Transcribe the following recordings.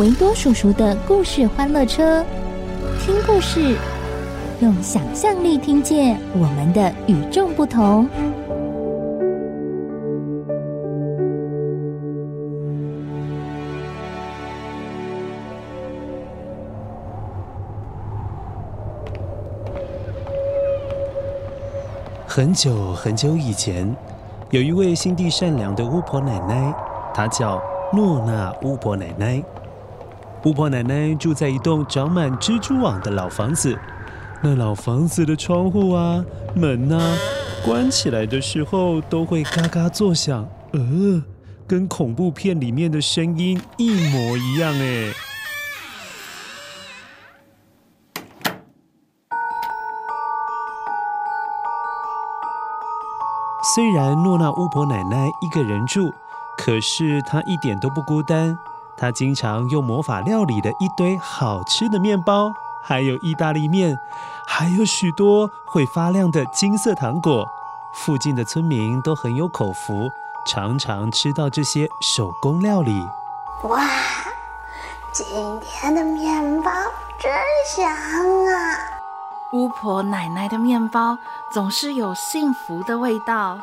维多叔叔的故事欢乐车，听故事，用想象力听见我们的与众不同。很久很久以前。有一位心地善良的巫婆奶奶，她叫诺娜巫婆奶奶。巫婆奶奶住在一栋长满蜘蛛网的老房子，那老房子的窗户啊、门啊，关起来的时候都会嘎嘎作响，呃，跟恐怖片里面的声音一模一样哎。虽然诺娜巫婆奶奶一个人住，可是她一点都不孤单。她经常用魔法料理的一堆好吃的面包，还有意大利面，还有许多会发亮的金色糖果。附近的村民都很有口福，常常吃到这些手工料理。哇，今天的面包真香啊！巫婆奶奶的面包总是有幸福的味道。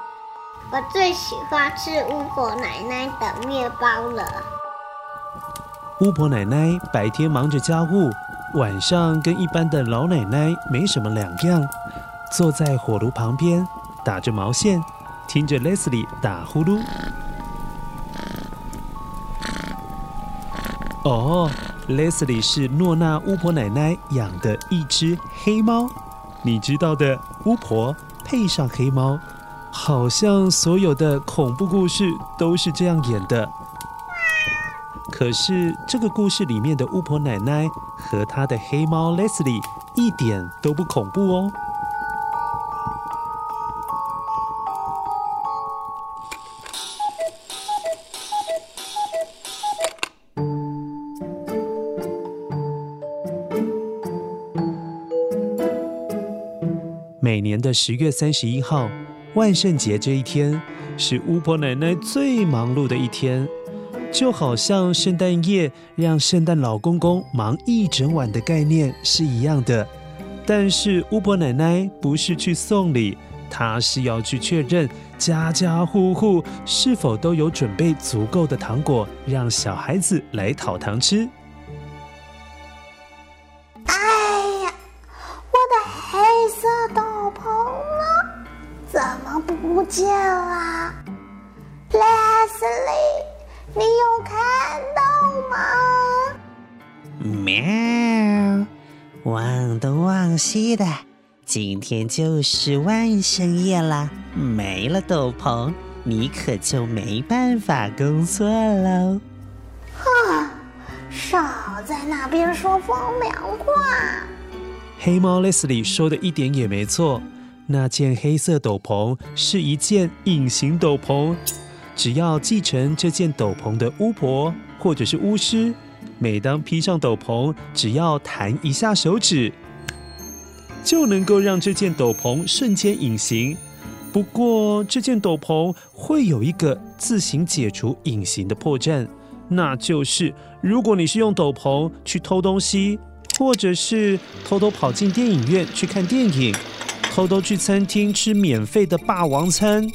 我最喜欢吃巫婆奶奶的面包了。巫婆奶奶白天忙着家务，晚上跟一般的老奶奶没什么两样，坐在火炉旁边打着毛线，听着 Leslie 打呼噜。哦。Leslie 是诺娜巫婆奶奶养的一只黑猫，你知道的，巫婆配上黑猫，好像所有的恐怖故事都是这样演的。可是这个故事里面的巫婆奶奶和她的黑猫 Leslie 一点都不恐怖哦。每年的十月三十一号，万圣节这一天是巫婆奶奶最忙碌的一天，就好像圣诞夜让圣诞老公公忙一整晚的概念是一样的。但是巫婆奶奶不是去送礼，她是要去确认家家户户是否都有准备足够的糖果，让小孩子来讨糖吃。哎呀，我的黑色斗篷呢？怎么不见了，Leslie，你有看到吗？喵，忘东忘西的，今天就是万圣夜了，没了斗篷，你可就没办法工作喽。哼，少在那边说风凉话。黑猫 Leslie 说的一点也没错。那件黑色斗篷是一件隐形斗篷，只要继承这件斗篷的巫婆或者是巫师，每当披上斗篷，只要弹一下手指，就能够让这件斗篷瞬间隐形。不过，这件斗篷会有一个自行解除隐形的破绽，那就是如果你是用斗篷去偷东西，或者是偷偷跑进电影院去看电影。偷偷去餐厅吃免费的霸王餐，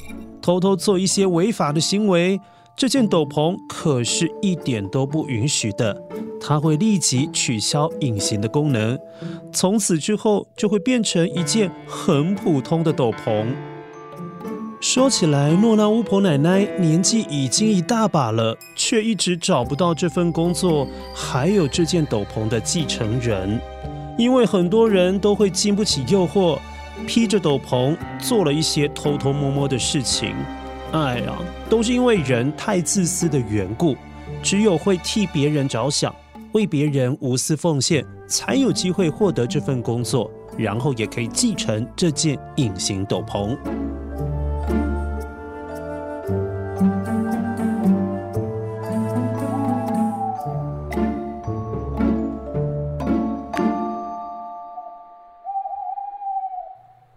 偷偷做一些违法的行为，这件斗篷可是一点都不允许的，它会立即取消隐形的功能，从此之后就会变成一件很普通的斗篷。说起来，诺娜巫婆奶奶年纪已经一大把了，却一直找不到这份工作，还有这件斗篷的继承人。因为很多人都会经不起诱惑，披着斗篷做了一些偷偷摸摸的事情。哎呀，都是因为人太自私的缘故。只有会替别人着想，为别人无私奉献，才有机会获得这份工作，然后也可以继承这件隐形斗篷。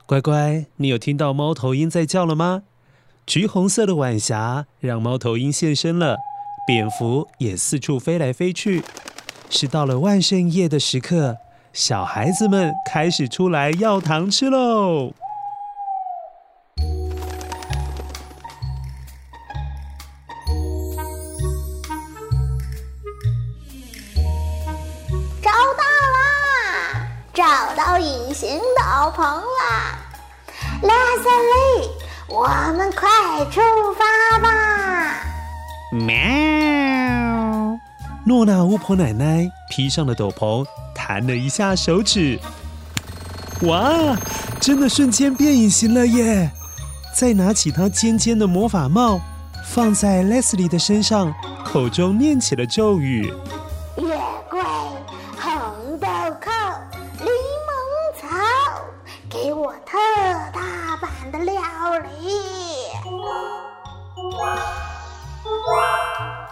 乖乖，你有听到猫头鹰在叫了吗？橘红色的晚霞让猫头鹰现身了，蝙蝠也四处飞来飞去。是到了万圣夜的时刻，小孩子们开始出来要糖吃喽。找到啦！找到隐形斗篷啦！Leslie。我们快出发吧！喵！诺娜巫婆奶奶披上了斗篷，弹了一下手指，哇，真的瞬间变隐形了耶！再拿起她尖尖的魔法帽，放在 Leslie 的身上，口中念起了咒语：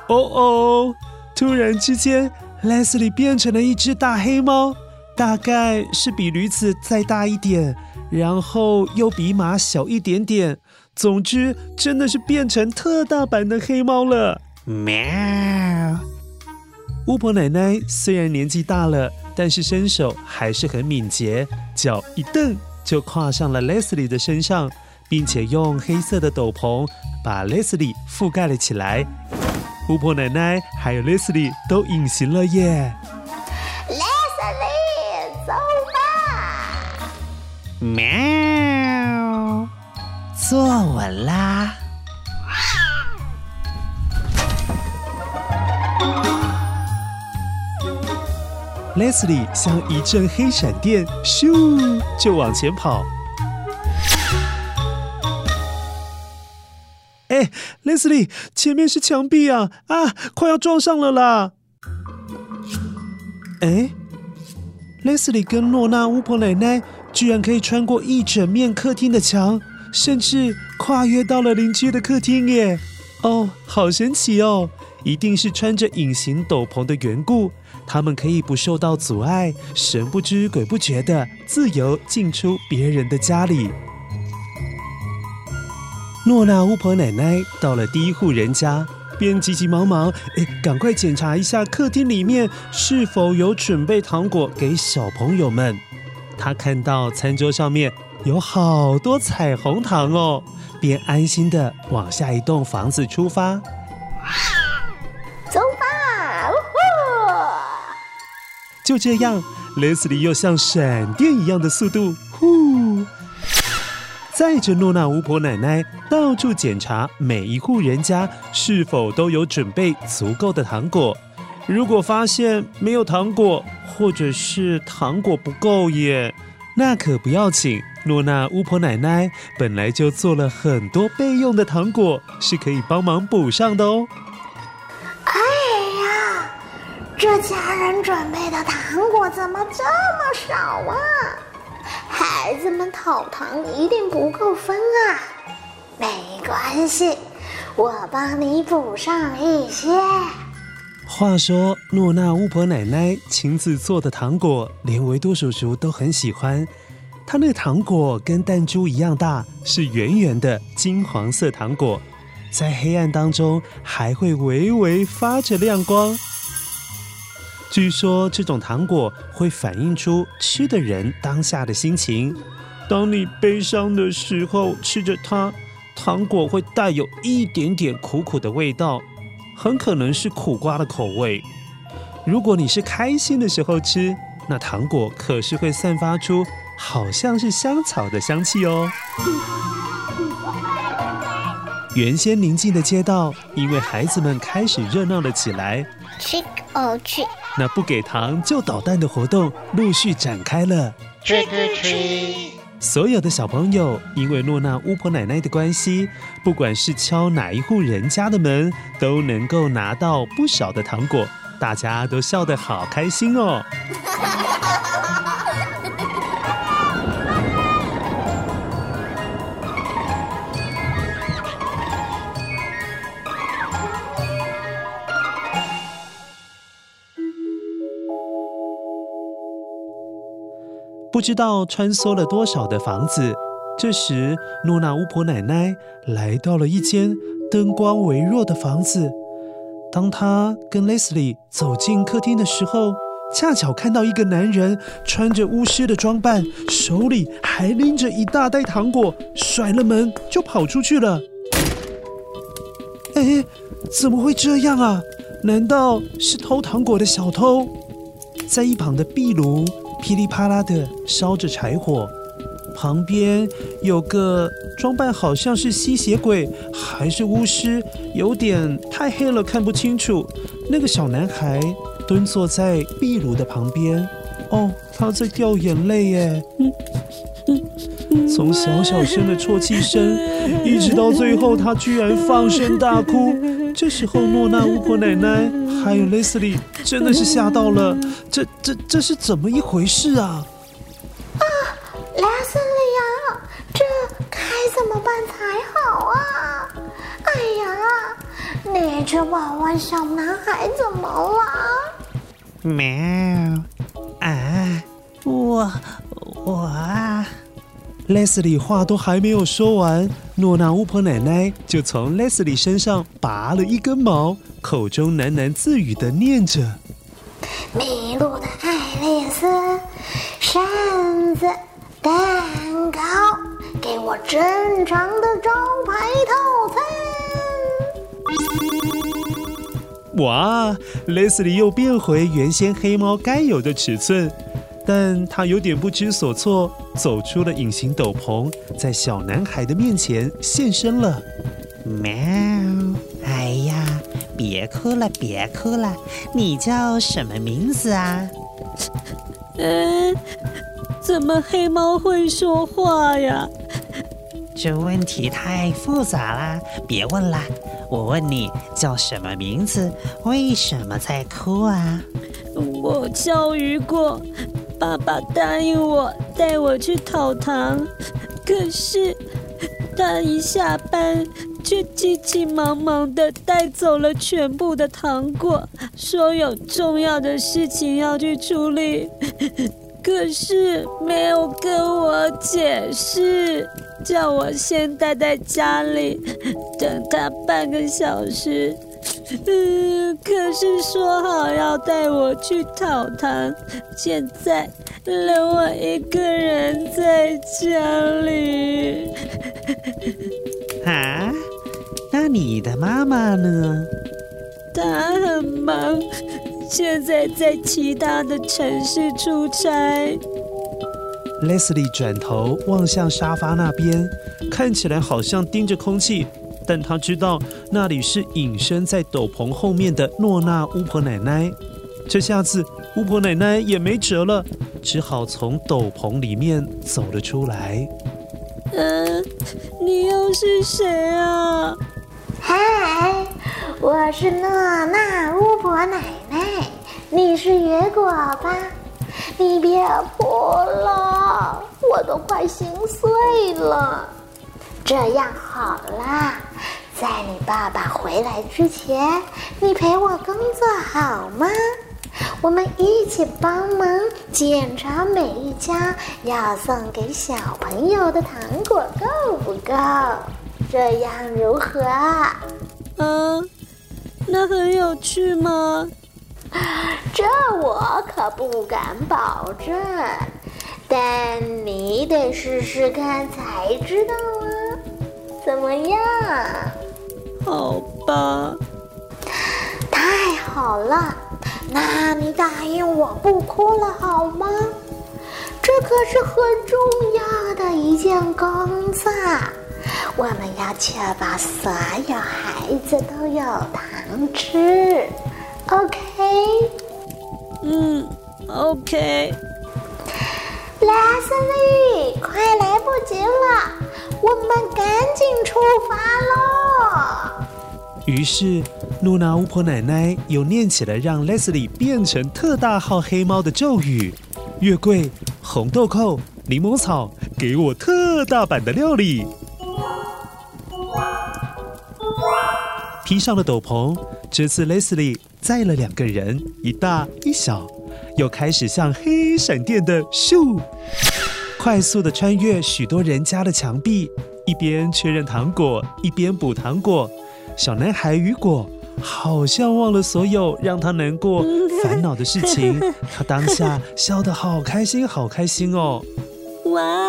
哦哦！突然之间，Leslie 变成了一只大黑猫，大概是比驴子再大一点，然后又比马小一点点。总之，真的是变成特大版的黑猫了。喵！巫婆奶奶虽然年纪大了，但是身手还是很敏捷，脚一蹬就跨上了 Leslie 的身上。并且用黑色的斗篷把 Leslie 覆盖了起来，巫婆奶奶还有 Leslie 都隐形了耶！Leslie，走吧！喵，坐稳啦！Leslie 像一阵黑闪电，咻就往前跑。，Leslie，前面是墙壁啊！啊，快要撞上了啦！哎，Leslie 跟诺娜巫婆奶奶居然可以穿过一整面客厅的墙，甚至跨越到了邻居的客厅耶！哦，好神奇哦！一定是穿着隐形斗篷的缘故，他们可以不受到阻碍，神不知鬼不觉的自由进出别人的家里。诺娜巫婆奶奶到了第一户人家，便急急忙忙，哎，赶快检查一下客厅里面是否有准备糖果给小朋友们。她看到餐桌上面有好多彩虹糖哦，便安心的往下一栋房子出发。走吧，呜呼！就这样，Leslie 又像闪电一样的速度，呼！载着诺娜巫婆奶奶到处检查每一户人家是否都有准备足够的糖果。如果发现没有糖果，或者是糖果不够耶，那可不要紧。诺娜巫婆奶奶本来就做了很多备用的糖果，是可以帮忙补上的哦。哎呀，这家人准备的糖果怎么这么少啊？孩子们讨糖一定不够分啊！没关系，我帮你补上一些。话说，诺娜巫婆奶奶亲自做的糖果，连维多叔叔都很喜欢。她那糖果跟弹珠一样大，是圆圆的金黄色糖果，在黑暗当中还会微微发着亮光。据说这种糖果会反映出吃的人当下的心情。当你悲伤的时候吃着它，糖果会带有一点点苦苦的味道，很可能是苦瓜的口味。如果你是开心的时候吃，那糖果可是会散发出好像是香草的香气哦。原先宁静的街道，因为孩子们开始热闹了起来。Trick or treat，那不给糖就捣蛋的活动陆续展开了。Trick or treat，所有的小朋友因为诺娜巫婆奶奶的关系，不管是敲哪一户人家的门，都能够拿到不少的糖果，大家都笑得好开心哦。不知道穿梭了多少的房子，这时诺娜巫婆奶奶来到了一间灯光微弱的房子。当她跟 Leslie 走进客厅的时候，恰巧看到一个男人穿着巫师的装扮，手里还拎着一大袋糖果，甩了门就跑出去了。哎，怎么会这样啊？难道是偷糖果的小偷？在一旁的壁炉。噼里啪啦的烧着柴火，旁边有个装扮好像是吸血鬼还是巫师，有点太黑了看不清楚。那个小男孩蹲坐在壁炉的旁边，哦，他在掉眼泪耶。从小小声的啜泣声，一直到最后，他居然放声大哭。这时候，诺娜巫婆奶奶还有 Leslie 真的是吓到了。这、这、这是怎么一回事啊？啊，Leslie 呀，这该怎么办才好啊？哎呀，你这娃娃小男孩怎么了？喵，啊，我，我啊。Leslie 话都还没有说完，诺娜巫婆奶奶就从 Leslie 身上拔了一根毛，口中喃喃自语的念着：“迷路的爱丽丝，扇子，蛋糕，给我正常的招牌套餐。”哇，Leslie 又变回原先黑猫该有的尺寸。但他有点不知所措，走出了隐形斗篷，在小男孩的面前现身了。喵！哎呀，别哭了，别哭了，你叫什么名字啊？嗯，怎么黑猫会说话呀？这问题太复杂啦，别问啦。我问你叫什么名字？为什么在哭啊？我叫雨果。爸爸答应我带我去讨糖，可是他一下班就急急忙忙地带走了全部的糖果，说有重要的事情要去处理，可是没有跟我解释，叫我先待在家里等他半个小时。嗯，可是说好要带我去讨糖，现在留我一个人在家里。啊？那你的妈妈呢？她很忙，现在在其他的城市出差。Leslie 转头望向沙发那边，看起来好像盯着空气。但他知道那里是隐身在斗篷后面的诺娜巫婆奶奶，这下子巫婆奶奶也没辙了，只好从斗篷里面走了出来。嗯，你又是谁啊？嗨，我是诺娜巫婆奶奶，你是野果吧？你别哭了，我都快心碎了。这样好啦，在你爸爸回来之前，你陪我工作好吗？我们一起帮忙检查每一家要送给小朋友的糖果够不够，这样如何？嗯，那很有趣吗？这我可不敢保证，但你得试试看才知道啊。怎么样？好吧。太好了，那你答应我不哭了好吗？这可是很重要的一件工作，我们要确保所有孩子都有糖吃。OK？嗯，OK。Leslie，快来不及了，我们赶紧出发喽！于是，露娜巫婆奶奶又念起了让 Leslie 变成特大号黑猫的咒语：“月桂、红豆蔻、柠檬草，给我特大版的料理。”披上了斗篷，这次 Leslie 载了两个人，一大一小，又开始像黑闪电的咻，快速的穿越许多人家的墙壁，一边确认糖果，一边补糖果。小男孩雨果好像忘了所有让他难过、烦恼的事情，他当下笑得好开心，好开心哦！哇，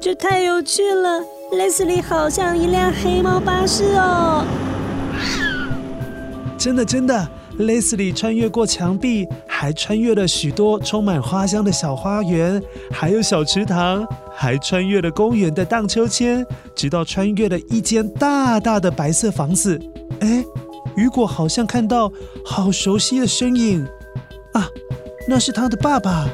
这太有趣了！Leslie 好像一辆黑猫巴士哦！真的真的，Leslie 穿越过墙壁，还穿越了许多充满花香的小花园，还有小池塘。还穿越了公园的荡秋千，直到穿越了一间大大的白色房子。哎，雨果好像看到好熟悉的身影啊，那是他的爸。爸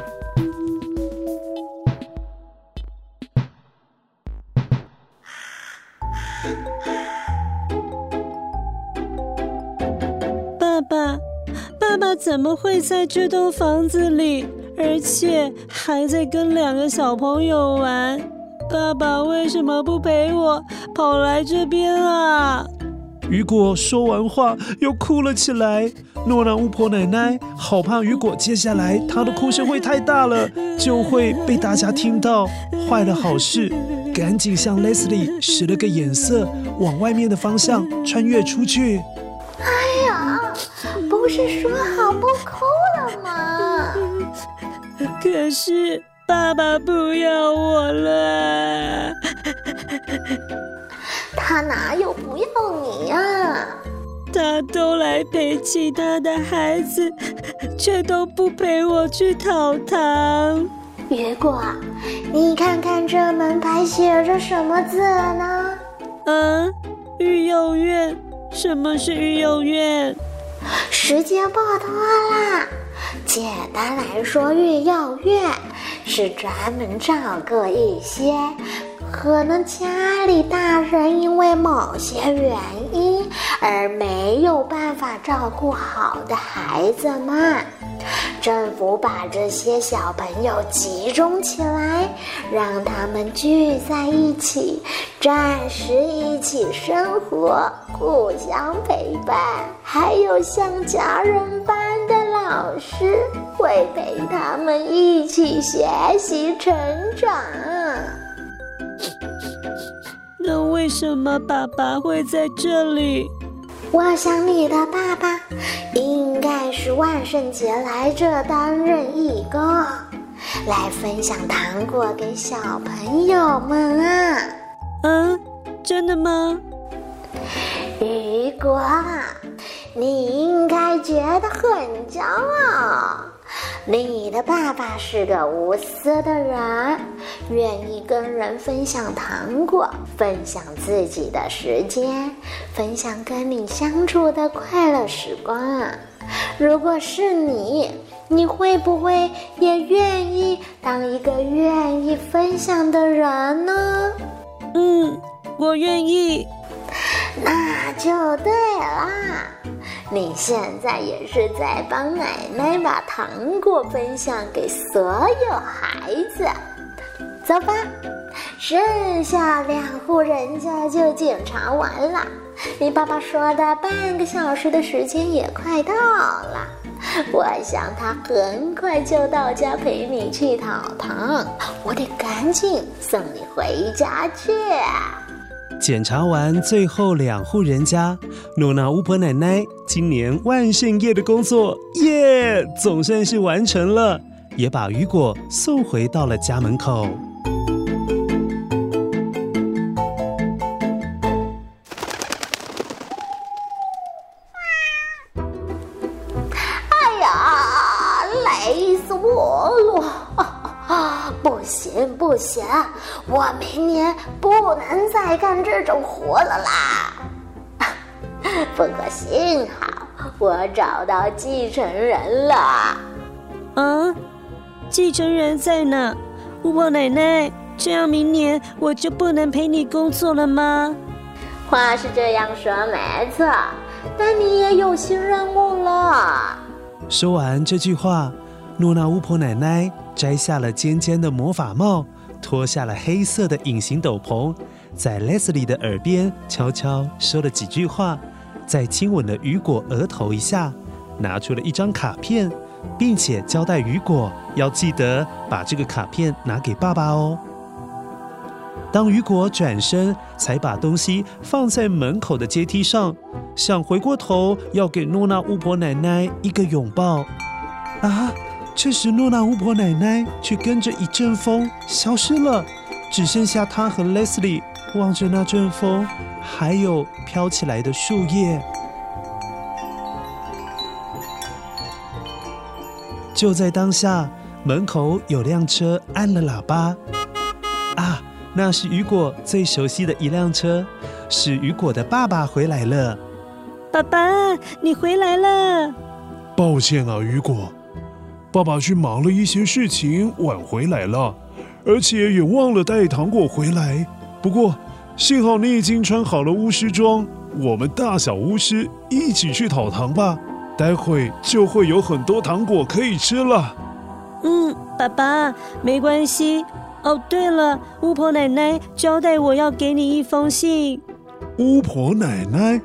怎么会在这栋房子里？而且还在跟两个小朋友玩，爸爸为什么不陪我跑来这边啊？雨果说完话又哭了起来。诺兰巫婆奶奶好怕雨果接下来他的哭声会太大了，就会被大家听到，坏了好事，赶紧向 Leslie 使了个眼色，往外面的方向穿越出去。不是说好不哭了吗？可是爸爸不要我了，他哪有不要你呀？他都来陪其他的孩子，却都不陪我去讨糖。雨果，你看看这门牌写着什么字呢？嗯，育幼院。什么是育幼院？时间不多啦。简单来说，育幼院是专门照顾一些可能家里大人因为某些原因而没有办法照顾好的孩子们。政府把这些小朋友集中起来，让他们聚在一起，暂时一起生活，互相陪伴，还有像家人般的老师会陪他们一起学习成长。那为什么爸爸会在这里？我想你的爸爸应该是万圣节来这担任义工，来分享糖果给小朋友们啊。嗯，真的吗？雨果，你应该觉得很骄傲。你的爸爸是个无私的人，愿意跟人分享糖果，分享自己的时间，分享跟你相处的快乐时光。如果是你，你会不会也愿意当一个愿意分享的人呢？嗯，我愿意。那就对了，你现在也是在帮奶奶把糖果分享给所有孩子。走吧，剩下两户人家就检查完了。你爸爸说的半个小时的时间也快到了，我想他很快就到家陪你去讨糖，我得赶紧送你回家去。检查完最后两户人家，诺娜巫婆奶奶今年万圣夜的工作耶总算是完成了，也把雨果送回到了家门口。不能再干这种活了啦！不过幸好我找到继承人了。啊，继承人在哪？巫婆奶奶，这样明年我就不能陪你工作了吗？话是这样说没错，但你也有新任务了。说完这句话，诺娜巫婆奶奶摘下了尖尖的魔法帽，脱下了黑色的隐形斗篷，在 Leslie 的耳边悄悄说了几句话，再亲吻了雨果额头一下，拿出了一张卡片，并且交代雨果要记得把这个卡片拿给爸爸哦。当雨果转身，才把东西放在门口的阶梯上，想回过头要给诺娜巫婆奶奶一个拥抱。啊！这时诺娜巫婆奶奶却跟着一阵风消失了，只剩下她和 Leslie 望着那阵风，还有飘起来的树叶。就在当下，门口有辆车按了喇叭。啊！那是雨果最熟悉的一辆车，是雨果的爸爸回来了。爸爸，你回来了。抱歉啊，雨果，爸爸去忙了一些事情，晚回来了，而且也忘了带糖果回来。不过幸好你已经穿好了巫师装，我们大小巫师一起去讨糖吧，待会就会有很多糖果可以吃了。嗯，爸爸，没关系。哦，对了，巫婆奶奶交代我要给你一封信。巫婆奶奶，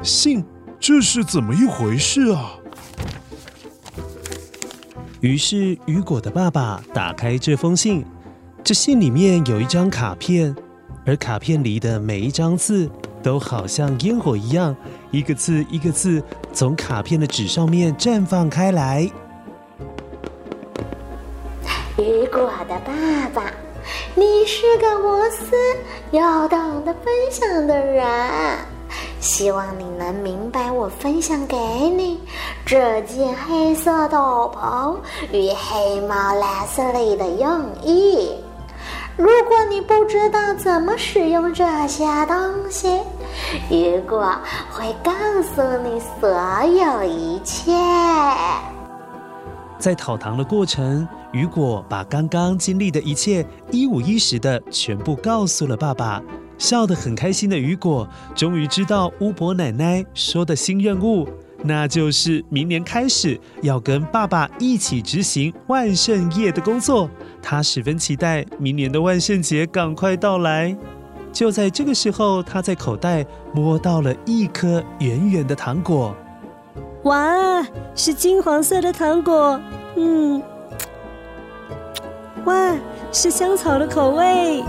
信，这是怎么一回事啊？于是雨果的爸爸打开这封信，这信里面有一张卡片，而卡片里的每一张字都好像烟火一样，一个字一个字从卡片的纸上面绽放开来。雨果的爸爸，你是个无私又懂得分享的人，希望你能明白我分享给你这件黑色斗篷与黑猫 Leslie 的用意。如果你不知道怎么使用这些东西，雨果会告诉你所有一切。在讨糖的过程，雨果把刚刚经历的一切一五一十的全部告诉了爸爸。笑得很开心的雨果，终于知道巫婆奶奶说的新任务，那就是明年开始要跟爸爸一起执行万圣夜的工作。他十分期待明年的万圣节赶快到来。就在这个时候，他在口袋摸到了一颗圆圆的糖果。哇，是金黄色的糖果，嗯，哇，是香草的口味。